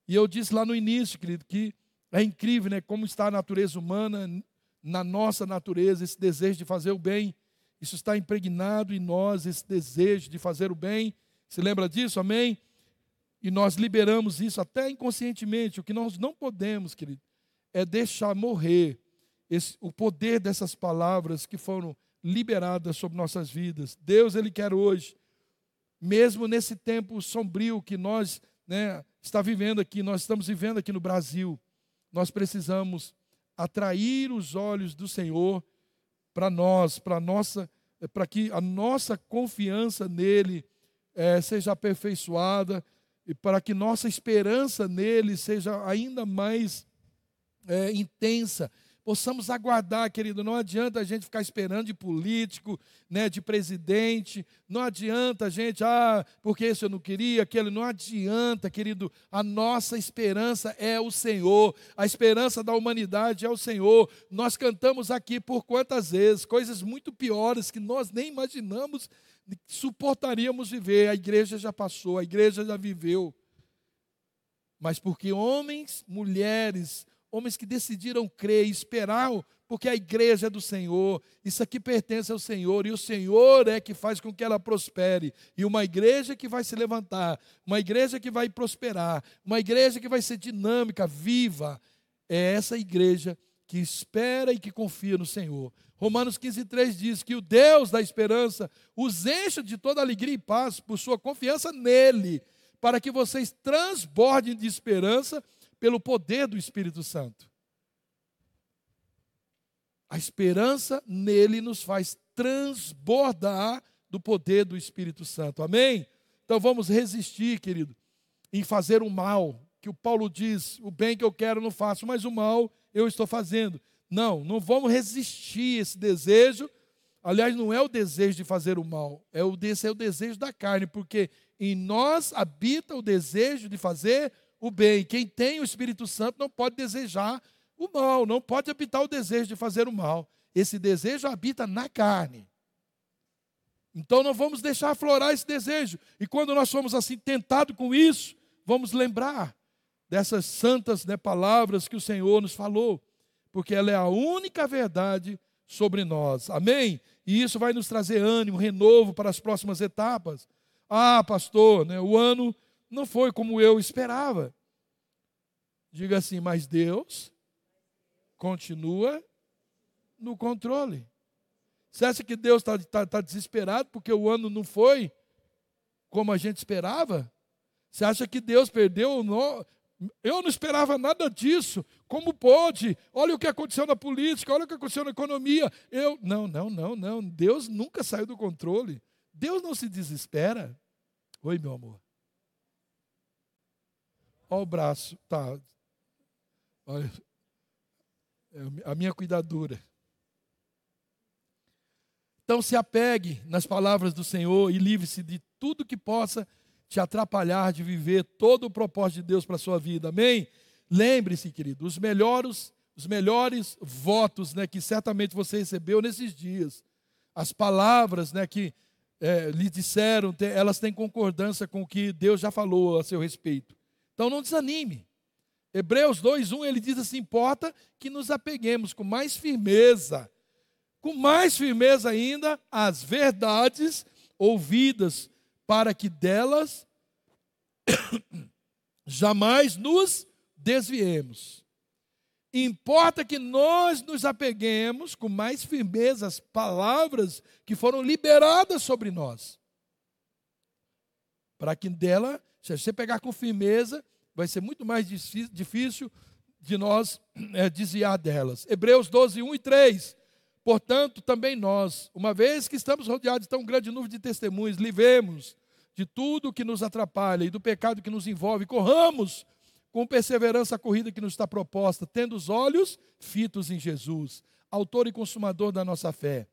E eu disse lá no início, querido, que é incrível, né? Como está a natureza humana, na nossa natureza, esse desejo de fazer o bem. Isso está impregnado em nós, esse desejo de fazer o bem. Se lembra disso? Amém? E nós liberamos isso até inconscientemente. O que nós não podemos, querido, é deixar morrer esse, o poder dessas palavras que foram liberadas sobre nossas vidas. Deus, Ele quer hoje, mesmo nesse tempo sombrio que nós né, está vivendo aqui, nós estamos vivendo aqui no Brasil, nós precisamos atrair os olhos do Senhor para nós, para nossa, para que a nossa confiança nele é, seja aperfeiçoada e para que nossa esperança nele seja ainda mais é, intensa possamos aguardar, querido. Não adianta a gente ficar esperando de político, né, de presidente. Não adianta a gente, ah, porque esse eu não queria, aquele. Não adianta, querido. A nossa esperança é o Senhor. A esperança da humanidade é o Senhor. Nós cantamos aqui por quantas vezes coisas muito piores que nós nem imaginamos suportaríamos viver. A igreja já passou, a igreja já viveu. Mas porque homens, mulheres, homens que decidiram crer e esperar, porque a igreja é do Senhor, isso aqui pertence ao Senhor, e o Senhor é que faz com que ela prospere. E uma igreja que vai se levantar, uma igreja que vai prosperar, uma igreja que vai ser dinâmica, viva, é essa igreja que espera e que confia no Senhor. Romanos 15, 3 diz que o Deus da esperança os encha de toda alegria e paz por sua confiança nele, para que vocês transbordem de esperança pelo poder do Espírito Santo. A esperança nele nos faz transbordar do poder do Espírito Santo. Amém? Então vamos resistir, querido, em fazer o mal, que o Paulo diz: o bem que eu quero não faço, mas o mal eu estou fazendo. Não, não vamos resistir esse desejo. Aliás, não é o desejo de fazer o mal, é o, esse é o desejo da carne, porque em nós habita o desejo de fazer o bem. Quem tem o Espírito Santo não pode desejar o mal, não pode habitar o desejo de fazer o mal. Esse desejo habita na carne. Então não vamos deixar aflorar esse desejo. E quando nós somos assim tentados com isso, vamos lembrar dessas santas né, palavras que o Senhor nos falou, porque ela é a única verdade sobre nós. Amém? E isso vai nos trazer ânimo, renovo para as próximas etapas. Ah, pastor, né, o ano não foi como eu esperava. Diga assim, mas Deus continua no controle. Você acha que Deus está tá, tá desesperado porque o ano não foi como a gente esperava? Você acha que Deus perdeu? Eu não esperava nada disso. Como pode? Olha o que aconteceu na política, olha o que aconteceu na economia. Eu não, não, não, não. Deus nunca saiu do controle. Deus não se desespera. Oi, meu amor. Olha o braço, tá. Olha, é a minha cuidadura. Então se apegue nas palavras do Senhor e livre-se de tudo que possa te atrapalhar de viver todo o propósito de Deus para a sua vida. Amém? Lembre-se, querido, os melhores, os melhores votos né, que certamente você recebeu nesses dias, as palavras né, que é, lhe disseram, elas têm concordância com o que Deus já falou a seu respeito. Então não desanime. Hebreus 2:1 ele diz assim: importa que nos apeguemos com mais firmeza, com mais firmeza ainda às verdades ouvidas, para que delas *coughs* jamais nos desviemos. Importa que nós nos apeguemos com mais firmeza às palavras que foram liberadas sobre nós. Para que dela, se você pegar com firmeza, vai ser muito mais difícil de nós é, desviar delas. Hebreus 12, 1 e 3. Portanto, também nós, uma vez que estamos rodeados de tão grande número de testemunhos, livemos de tudo que nos atrapalha e do pecado que nos envolve, corramos com perseverança a corrida que nos está proposta, tendo os olhos fitos em Jesus, autor e consumador da nossa fé.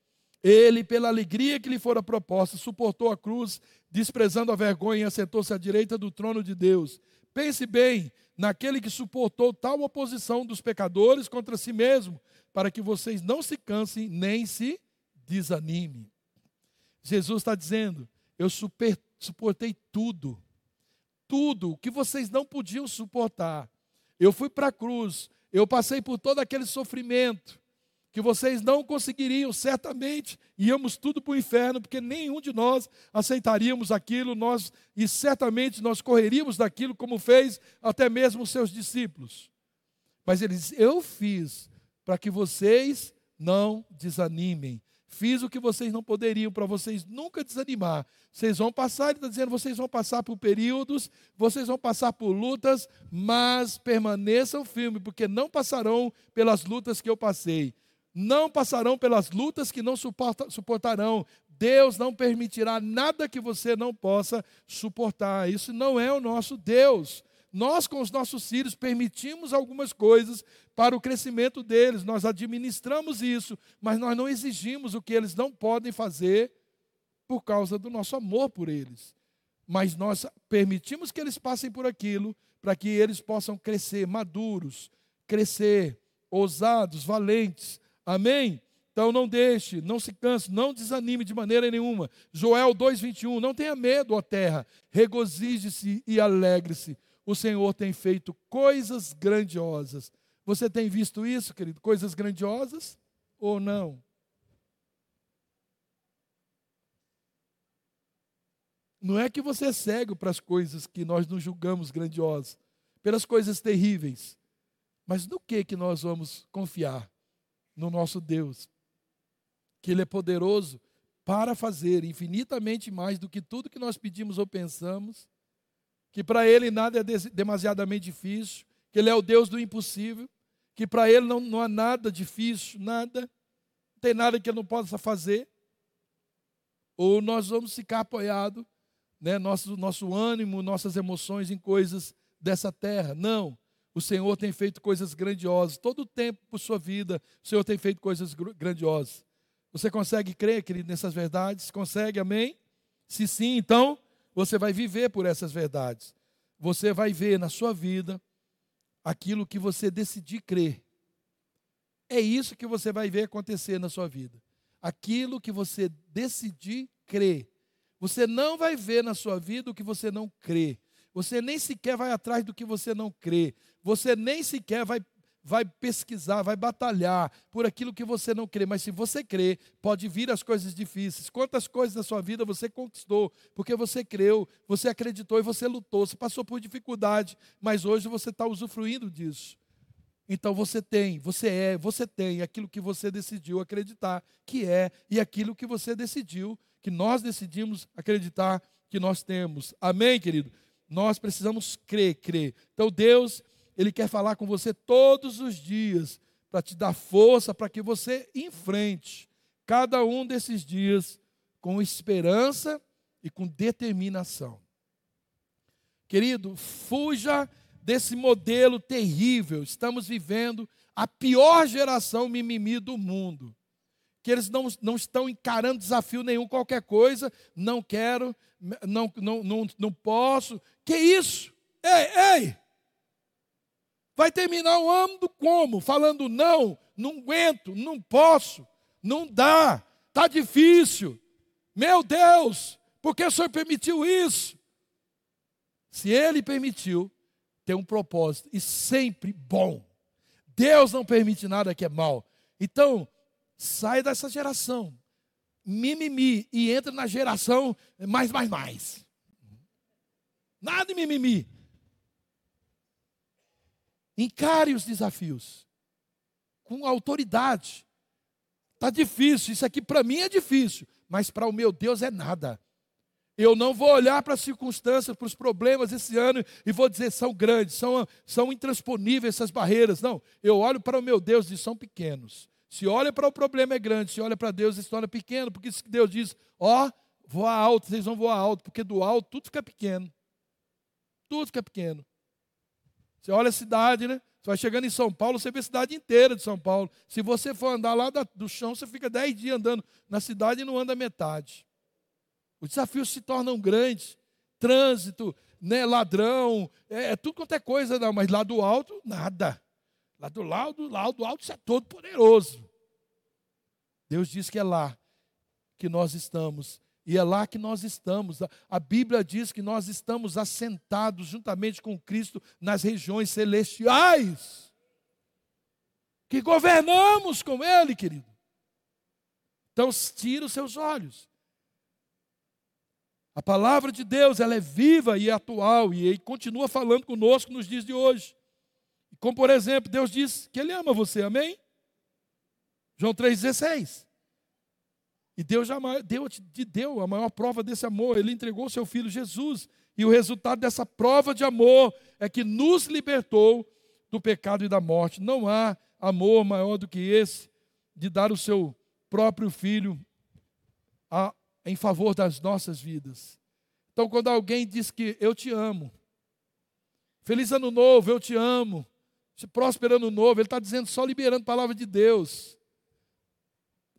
Ele, pela alegria que lhe fora proposta, suportou a cruz, desprezando a vergonha e assentou-se à direita do trono de Deus. Pense bem naquele que suportou tal oposição dos pecadores contra si mesmo, para que vocês não se cansem nem se desanimem. Jesus está dizendo: Eu super, suportei tudo, tudo que vocês não podiam suportar. Eu fui para a cruz, eu passei por todo aquele sofrimento que vocês não conseguiriam, certamente íamos tudo para o inferno, porque nenhum de nós aceitaríamos aquilo, nós e certamente nós correríamos daquilo como fez até mesmo os seus discípulos. Mas ele diz: "Eu fiz para que vocês não desanimem. Fiz o que vocês não poderiam para vocês nunca desanimar. Vocês vão passar, ele está dizendo, vocês vão passar por períodos, vocês vão passar por lutas, mas permaneçam firmes, porque não passarão pelas lutas que eu passei. Não passarão pelas lutas que não suporta, suportarão. Deus não permitirá nada que você não possa suportar. Isso não é o nosso Deus. Nós, com os nossos filhos, permitimos algumas coisas para o crescimento deles, nós administramos isso, mas nós não exigimos o que eles não podem fazer por causa do nosso amor por eles. Mas nós permitimos que eles passem por aquilo para que eles possam crescer maduros, crescer ousados, valentes. Amém? Então não deixe, não se canse, não desanime de maneira nenhuma. Joel 2:21, não tenha medo, ó terra, regozije-se e alegre-se, o Senhor tem feito coisas grandiosas. Você tem visto isso, querido? Coisas grandiosas ou não? Não é que você é cego para as coisas que nós nos julgamos grandiosas, pelas coisas terríveis. Mas no que que nós vamos confiar? No nosso Deus. Que ele é poderoso para fazer infinitamente mais do que tudo que nós pedimos ou pensamos que para ele nada é demasiadamente difícil, que ele é o Deus do impossível, que para ele não, não há nada difícil, nada, não tem nada que ele não possa fazer. Ou nós vamos ficar apoiados, né, nosso, nosso ânimo, nossas emoções em coisas dessa terra. Não. O Senhor tem feito coisas grandiosas. Todo o tempo por sua vida, o Senhor tem feito coisas grandiosas. Você consegue crer, querido, nessas verdades? Consegue, amém? Se sim, então você vai viver por essas verdades. Você vai ver na sua vida aquilo que você decidir crer. É isso que você vai ver acontecer na sua vida. Aquilo que você decidir crer. Você não vai ver na sua vida o que você não crê. Você nem sequer vai atrás do que você não crê. Você nem sequer vai, vai pesquisar, vai batalhar por aquilo que você não crê, mas se você crê, pode vir as coisas difíceis. Quantas coisas da sua vida você conquistou porque você creu, você acreditou e você lutou, você passou por dificuldade, mas hoje você está usufruindo disso. Então você tem, você é, você tem aquilo que você decidiu acreditar que é e aquilo que você decidiu, que nós decidimos acreditar que nós temos. Amém, querido? Nós precisamos crer, crer. Então Deus ele quer falar com você todos os dias para te dar força para que você enfrente cada um desses dias com esperança e com determinação. Querido, fuja desse modelo terrível. Estamos vivendo a pior geração mimimi do mundo. Que eles não, não estão encarando desafio nenhum, qualquer coisa, não quero, não, não, não, não posso. Que isso? Ei, ei! Vai terminar o ano como? Falando não, não aguento, não posso, não dá, está difícil. Meu Deus, por que o Senhor permitiu isso? Se Ele permitiu, tem um propósito e sempre bom. Deus não permite nada que é mal. Então, sai dessa geração mimimi e entra na geração mais, mais, mais. Nada de mimimi. Encare os desafios com autoridade. Está difícil, isso aqui para mim é difícil, mas para o meu Deus é nada. Eu não vou olhar para as circunstâncias, para os problemas esse ano e vou dizer são grandes, são, são intransponíveis essas barreiras. Não, eu olho para o meu Deus e são pequenos. Se olha para o problema é grande, se olha para Deus se torna pequeno, porque Deus diz: ó, oh, voa alto, vocês vão voar alto, porque do alto tudo fica pequeno. Tudo fica pequeno. Você olha a cidade, né? Você vai chegando em São Paulo, você vê a cidade inteira de São Paulo. Se você for andar lá do chão, você fica dez dias andando na cidade e não anda metade. Os desafios se tornam grandes. Trânsito, né, ladrão, é, é tudo quanto é coisa, não, mas lá do alto, nada. Lá do lado, lá do alto, isso é todo poderoso. Deus diz que é lá que nós estamos e é lá que nós estamos. A Bíblia diz que nós estamos assentados juntamente com Cristo nas regiões celestiais. Que governamos com Ele, querido. Então, tira os seus olhos. A palavra de Deus, ela é viva e atual e continua falando conosco nos dias de hoje. Como, por exemplo, Deus diz que Ele ama você, amém? João 3,16. E Deus já deu, te deu a maior prova desse amor. Ele entregou seu filho Jesus. E o resultado dessa prova de amor é que nos libertou do pecado e da morte. Não há amor maior do que esse de dar o seu próprio filho a, em favor das nossas vidas. Então, quando alguém diz que eu te amo, feliz ano novo, eu te amo, próspero ano novo, ele está dizendo só liberando a palavra de Deus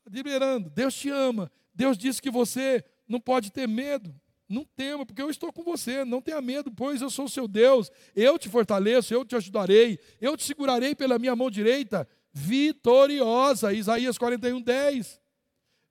liberando. Deus te ama. Deus disse que você não pode ter medo. Não tema, porque eu estou com você. Não tenha medo, pois eu sou seu Deus. Eu te fortaleço, eu te ajudarei. Eu te segurarei pela minha mão direita, vitoriosa. Isaías 41, 10.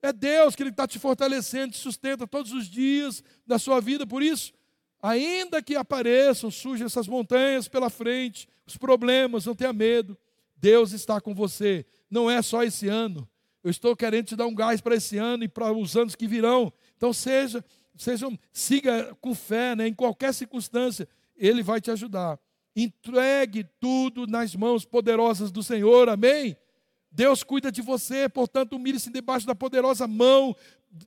É Deus que Ele está te fortalecendo, te sustenta todos os dias da sua vida. Por isso, ainda que apareçam, surjam essas montanhas pela frente, os problemas, não tenha medo. Deus está com você. Não é só esse ano, eu estou querendo te dar um gás para esse ano e para os anos que virão. Então seja, seja siga com fé, né? em qualquer circunstância, Ele vai te ajudar. Entregue tudo nas mãos poderosas do Senhor, amém? Deus cuida de você, portanto, humilhe-se debaixo da poderosa mão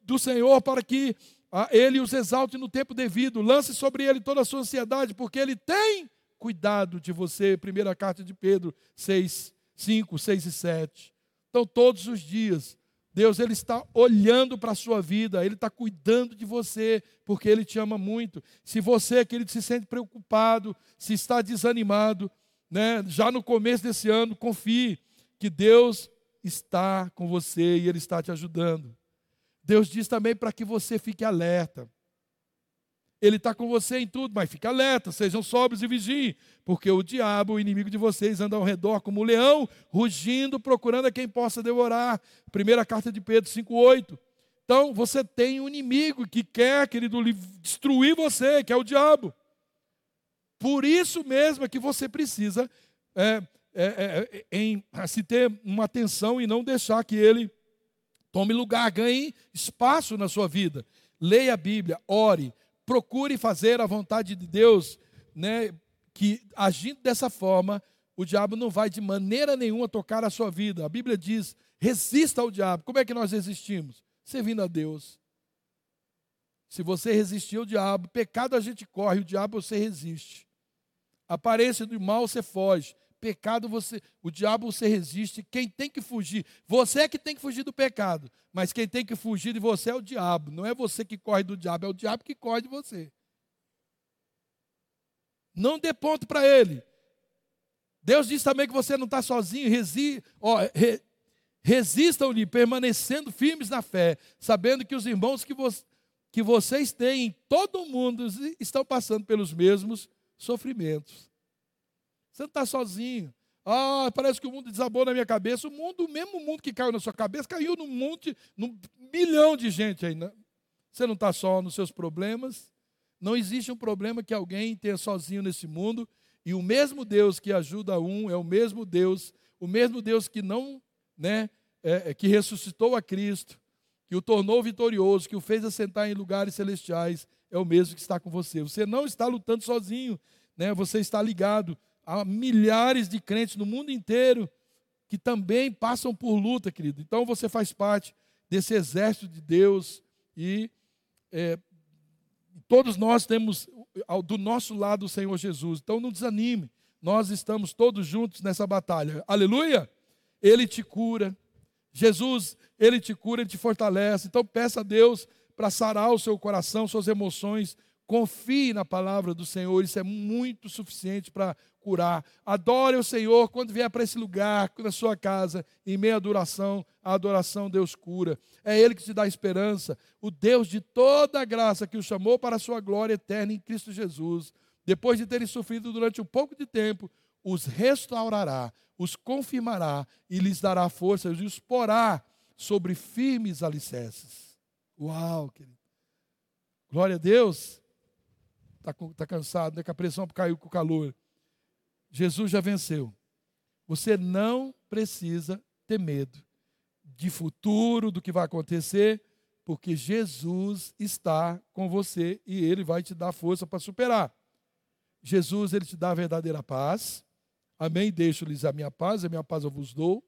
do Senhor para que ah, Ele os exalte no tempo devido. Lance sobre Ele toda a sua ansiedade, porque Ele tem cuidado de você. Primeira carta de Pedro 6, 5, 6 e 7. Então, todos os dias, Deus ele está olhando para a sua vida, Ele está cuidando de você, porque Ele te ama muito. Se você, querido, se sente preocupado, se está desanimado, né, já no começo desse ano, confie que Deus está com você e Ele está te ajudando. Deus diz também para que você fique alerta. Ele está com você em tudo, mas fique alerta, sejam sóbrios e vigiem, porque o diabo, o inimigo de vocês, anda ao redor como um leão, rugindo, procurando a quem possa devorar. Primeira carta de Pedro 5,8. Então, você tem um inimigo que quer, querido, destruir você, que é o diabo. Por isso mesmo é que você precisa é, é, é, é em se ter uma atenção e não deixar que ele tome lugar, ganhe espaço na sua vida. Leia a Bíblia, ore, procure fazer a vontade de Deus, né? Que agindo dessa forma, o diabo não vai de maneira nenhuma tocar a sua vida. A Bíblia diz: resista ao diabo. Como é que nós resistimos? Servindo a Deus. Se você resistir ao diabo, pecado a gente corre, o diabo você resiste. Aparência do mal você foge. Pecado você, o diabo você resiste. Quem tem que fugir, você é que tem que fugir do pecado, mas quem tem que fugir de você é o diabo. Não é você que corre do diabo, é o diabo que corre de você. Não dê ponto para ele. Deus diz também que você não está sozinho. Resi, re, resistam-lhe, permanecendo firmes na fé, sabendo que os irmãos que, vo, que vocês têm em todo o mundo estão passando pelos mesmos sofrimentos. Você não está sozinho. Ah, parece que o mundo desabou na minha cabeça. O mundo, o mesmo mundo que caiu na sua cabeça, caiu num monte, num milhão de gente aí. Né? Você não está só nos seus problemas. Não existe um problema que alguém tenha sozinho nesse mundo. E o mesmo Deus que ajuda um é o mesmo Deus, o mesmo Deus que não, né, é, é que ressuscitou a Cristo, que o tornou vitorioso, que o fez assentar em lugares celestiais, é o mesmo que está com você. Você não está lutando sozinho, né? Você está ligado há milhares de crentes no mundo inteiro que também passam por luta, querido. Então você faz parte desse exército de Deus e é, todos nós temos do nosso lado o Senhor Jesus. Então não desanime, nós estamos todos juntos nessa batalha. Aleluia! Ele te cura. Jesus, ele te cura, ele te fortalece. Então peça a Deus para sarar o seu coração, suas emoções. Confie na palavra do Senhor, isso é muito suficiente para curar. Adore o Senhor quando vier para esse lugar, na sua casa, em meia adoração, a adoração Deus cura. É Ele que te dá esperança, o Deus de toda a graça que o chamou para a sua glória eterna em Cristo Jesus. Depois de terem sofrido durante um pouco de tempo, os restaurará, os confirmará e lhes dará forças e os porá sobre firmes alicerces. Uau, querido. Glória a Deus. Está tá cansado, né? Que a pressão caiu com o calor. Jesus já venceu. Você não precisa ter medo de futuro, do que vai acontecer, porque Jesus está com você e ele vai te dar força para superar. Jesus, ele te dá a verdadeira paz. Amém? Deixo-lhes a minha paz, a minha paz eu vos dou.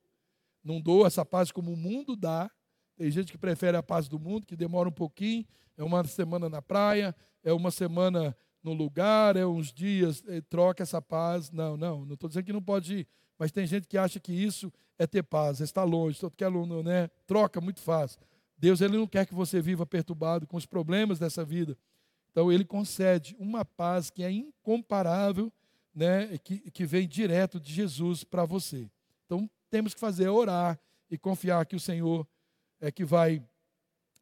Não dou essa paz como o mundo dá. Tem gente que prefere a paz do mundo, que demora um pouquinho, é uma semana na praia, é uma semana no lugar, é uns dias, é, troca essa paz. Não, não, não estou dizendo que não pode ir, mas tem gente que acha que isso é ter paz, está longe, todo que aluno, né? Troca muito fácil. Deus ele não quer que você viva perturbado com os problemas dessa vida. Então ele concede uma paz que é incomparável, né? Que, que vem direto de Jesus para você. Então temos que fazer é orar e confiar que o Senhor é que vai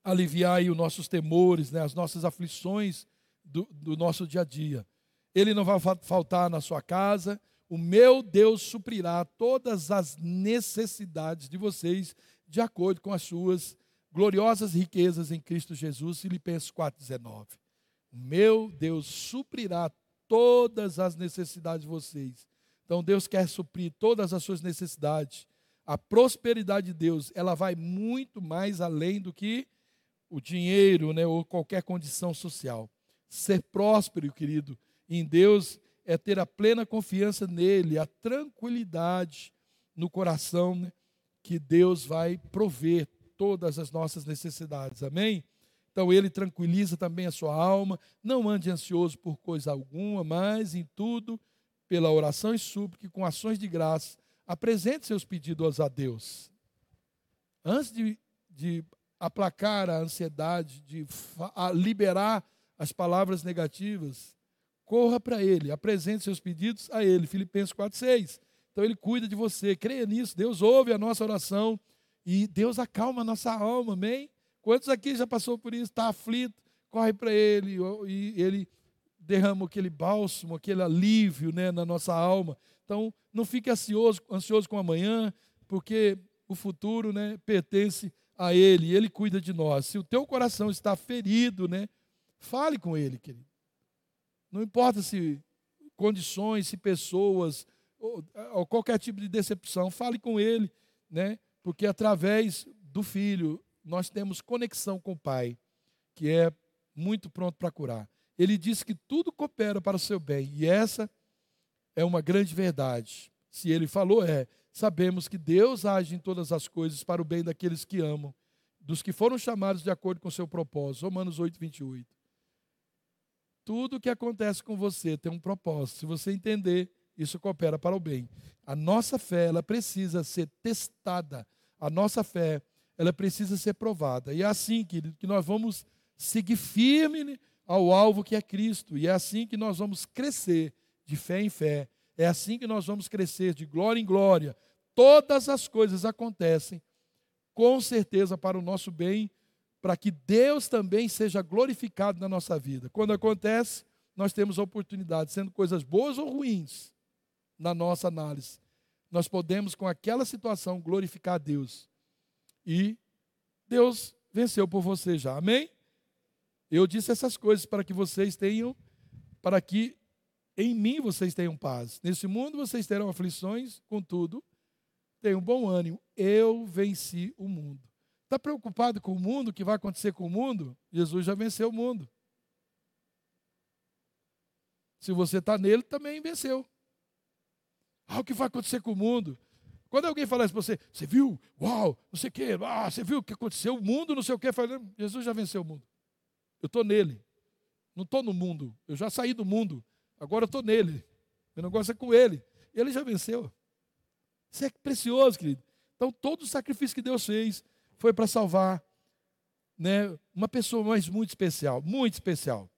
aliviar aí os nossos temores, né? As nossas aflições do, do nosso dia a dia. Ele não vai faltar na sua casa. O meu Deus suprirá todas as necessidades de vocês de acordo com as suas gloriosas riquezas em Cristo Jesus. Filipenses 4,19. O meu Deus suprirá todas as necessidades de vocês. Então Deus quer suprir todas as suas necessidades. A prosperidade de Deus, ela vai muito mais além do que o dinheiro, né, ou qualquer condição social. Ser próspero, querido, em Deus é ter a plena confiança nele, a tranquilidade no coração né, que Deus vai prover todas as nossas necessidades. Amém? Então ele tranquiliza também a sua alma, não ande ansioso por coisa alguma, mas em tudo, pela oração e súplica, com ações de graça, apresente seus pedidos a Deus. Antes de, de aplacar a ansiedade, de liberar as palavras negativas, corra para Ele, apresente seus pedidos a Ele. Filipenses 4,6. Então Ele cuida de você, creia nisso. Deus ouve a nossa oração e Deus acalma a nossa alma, amém? Quantos aqui já passou por isso, está aflito, corre para Ele e Ele derrama aquele bálsamo, aquele alívio né, na nossa alma. Então, não fique ansioso, ansioso com amanhã, porque o futuro né, pertence a Ele, Ele cuida de nós. Se o teu coração está ferido, né, Fale com ele, querido. Não importa se condições, se pessoas ou, ou qualquer tipo de decepção, fale com ele, né? Porque através do filho nós temos conexão com o Pai, que é muito pronto para curar. Ele diz que tudo coopera para o seu bem, e essa é uma grande verdade. Se ele falou, é, sabemos que Deus age em todas as coisas para o bem daqueles que amam, dos que foram chamados de acordo com o seu propósito. Romanos 8, 28. Tudo que acontece com você tem um propósito. Se você entender, isso coopera para o bem. A nossa fé, ela precisa ser testada. A nossa fé, ela precisa ser provada. E é assim, querido, que nós vamos seguir firme ao alvo que é Cristo. E é assim que nós vamos crescer de fé em fé. É assim que nós vamos crescer de glória em glória. Todas as coisas acontecem com certeza para o nosso bem, para que Deus também seja glorificado na nossa vida. Quando acontece, nós temos oportunidade, sendo coisas boas ou ruins, na nossa análise, nós podemos, com aquela situação, glorificar a Deus. E Deus venceu por você já. Amém? Eu disse essas coisas para que vocês tenham, para que em mim vocês tenham paz. Nesse mundo vocês terão aflições, contudo, tenham bom ânimo. Eu venci o mundo. Está preocupado com o mundo, o que vai acontecer com o mundo? Jesus já venceu o mundo. Se você está nele, também venceu. Ah, o que vai acontecer com o mundo? Quando alguém fala isso para você, você viu? Uau, não sei o quê, ah, você viu o que aconteceu? O mundo, não sei o quê. Fala, Jesus já venceu o mundo. Eu estou nele. Não estou no mundo. Eu já saí do mundo. Agora eu estou nele. Meu negócio é com ele. Ele já venceu. Isso é precioso, querido. Então, todo o sacrifício que Deus fez foi para salvar né, uma pessoa mais muito especial, muito especial.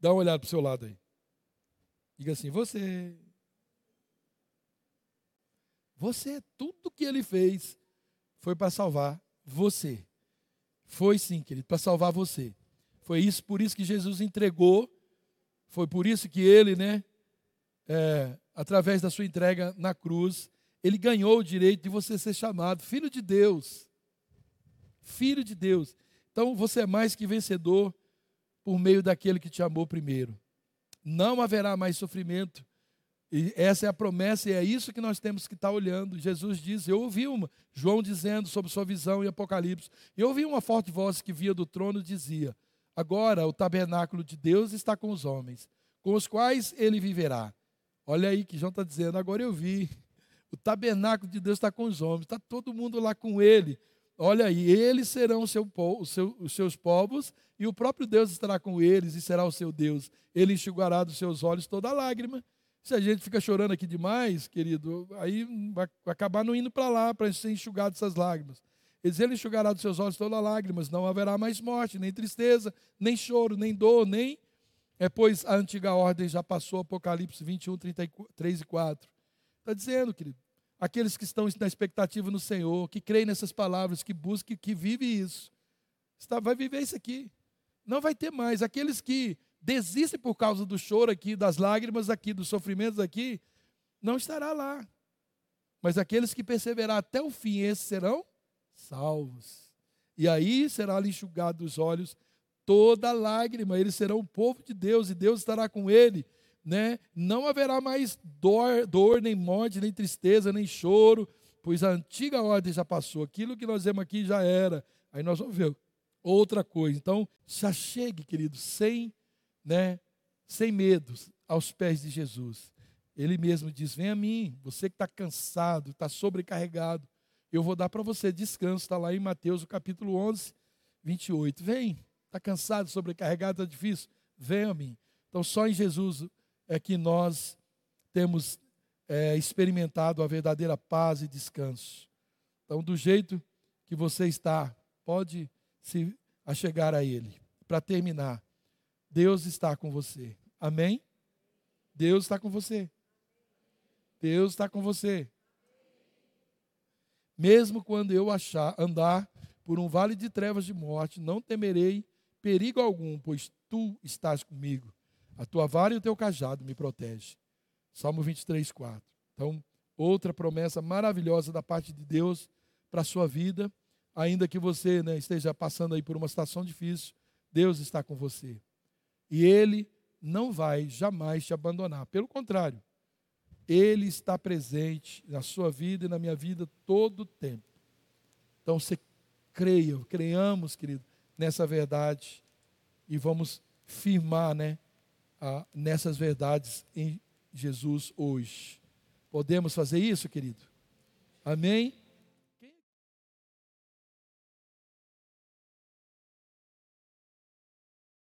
Dá uma olhada para o seu lado aí. Diga assim: você. Você, tudo que ele fez foi para salvar você. Foi sim, querido, para salvar você. Foi isso, por isso que Jesus entregou. Foi por isso que ele, né, é, através da sua entrega na cruz, ele ganhou o direito de você ser chamado filho de Deus. Filho de Deus. Então você é mais que vencedor por meio daquele que te amou primeiro. Não haverá mais sofrimento. E essa é a promessa e é isso que nós temos que estar olhando. Jesus diz: Eu ouvi uma, João dizendo sobre sua visão em Apocalipse. Eu ouvi uma forte voz que via do trono dizia: Agora o tabernáculo de Deus está com os homens, com os quais ele viverá. Olha aí que João está dizendo: Agora eu vi. O tabernáculo de Deus está com os homens, está todo mundo lá com ele. Olha aí, eles serão o seu, o seu, os seus povos e o próprio Deus estará com eles e será o seu Deus. Ele enxugará dos seus olhos toda lágrima. Se a gente fica chorando aqui demais, querido, aí vai acabar não indo para lá para ser enxugado essas lágrimas. Ele enxugará dos seus olhos todas lágrimas, não haverá mais morte, nem tristeza, nem choro, nem dor, nem... É, pois a antiga ordem já passou, Apocalipse 21, 33 e 4. Está dizendo, querido, aqueles que estão na expectativa no Senhor, que creem nessas palavras, que busquem, que vivem isso, está, vai viver isso aqui. Não vai ter mais. Aqueles que desistem por causa do choro aqui, das lágrimas aqui, dos sofrimentos aqui, não estará lá. Mas aqueles que perseverar até o fim, esses serão salvos. E aí será lhe enxugado dos olhos toda lágrima, eles serão o povo de Deus e Deus estará com ele né? Não haverá mais dor, dor, nem morte, nem tristeza, nem choro, pois a antiga ordem já passou. Aquilo que nós vemos aqui já era. Aí nós vamos ver outra coisa. Então, já chegue, querido, sem, né, sem medos, aos pés de Jesus. Ele mesmo diz: Vem a mim, você que está cansado, está sobrecarregado, eu vou dar para você descanso. Está lá em Mateus, o capítulo 11, 28. Vem, está cansado, sobrecarregado, está difícil? Vem a mim. Então, só em Jesus é que nós temos é, experimentado a verdadeira paz e descanso. Então, do jeito que você está, pode se achegar a Ele. Para terminar, Deus está com você. Amém? Deus está com você. Deus está com você. Mesmo quando eu achar, andar por um vale de trevas de morte, não temerei perigo algum, pois tu estás comigo. A tua vara e o teu cajado me protege. Salmo 23, 4. Então, outra promessa maravilhosa da parte de Deus para a sua vida, ainda que você né, esteja passando aí por uma situação difícil, Deus está com você. E Ele não vai jamais te abandonar. Pelo contrário, Ele está presente na sua vida e na minha vida todo o tempo. Então, você creia, creiamos, querido, nessa verdade e vamos firmar, né? ah, nessas verdades em Jesus hoje. Podemos fazer isso, querido? Amém?